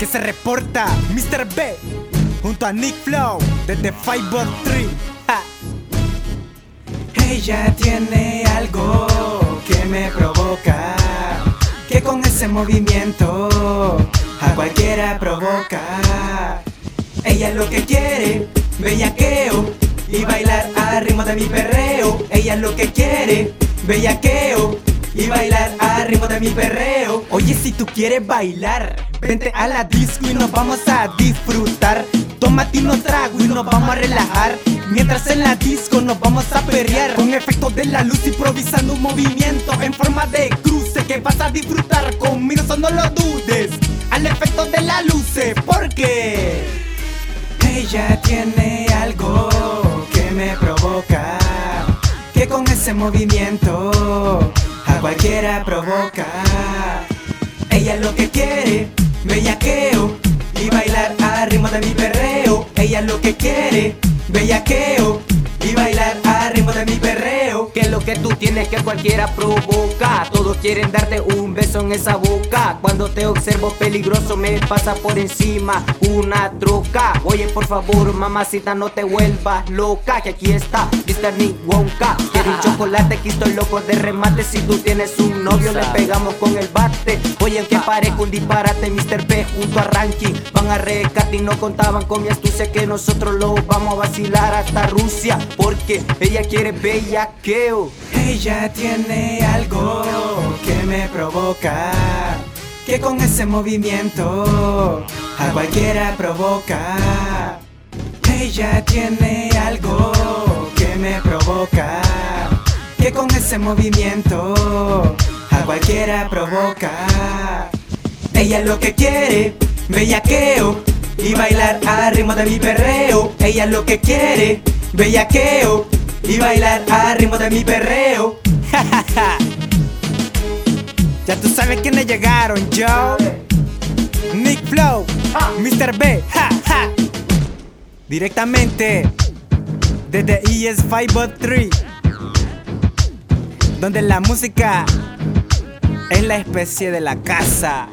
Que se reporta Mr. B junto a Nick Flow desde 503. Ella tiene algo que me provoca, que con ese movimiento a cualquiera provoca. Ella es lo que quiere, bellaqueo y bailar al ritmo de mi perreo. Ella es lo que quiere, bellaqueo y bailar al ritmo de mi perreo. Oye, si tú quieres bailar, vente a la disco y nos vamos a disfrutar. Tómate unos trago y nos vamos a relajar. Mientras en la disco nos vamos a perrear Con efectos de la luz improvisando un movimiento En forma de cruce que vas a disfrutar conmigo Eso no lo dudes Al efecto de la luz Porque Ella tiene algo que me provoca Que con ese movimiento cualquiera provoca. Ella lo que quiere, bellaqueo Y bailar al ritmo de mi perreo. Ella lo que quiere bellaqueo tienes que cualquiera provoca. Todos quieren darte un beso en esa boca. Cuando te observo peligroso me pasa por encima una troca. Oye, por favor, mamacita, no te vuelvas loca. Que aquí está Mr. Nick Wonka. Quiero un chocolate, aquí estoy loco de remate. Si tú tienes un novio, le pegamos con el bate. Oye, que parezco un disparate, Mr. P junto a Ranking. Van a rescate y no contaban con mi astucia que nosotros lo vamos a vacilar hasta Rusia. Porque ella quiere bellaqueo. Ella tiene algo que me provoca. Que con ese movimiento a cualquiera provoca. Ella tiene algo que me provoca. Que con ese movimiento a cualquiera provoca. Ella lo que quiere, bellaqueo y bailar al ritmo de mi perreo. Ella lo que quiere, bellaqueo y bailar al ritmo de mi perreo. ya tú sabes quiénes llegaron, yo. Nick Flow, Mr. B, Directamente desde ES 503, donde la música es la especie de la casa.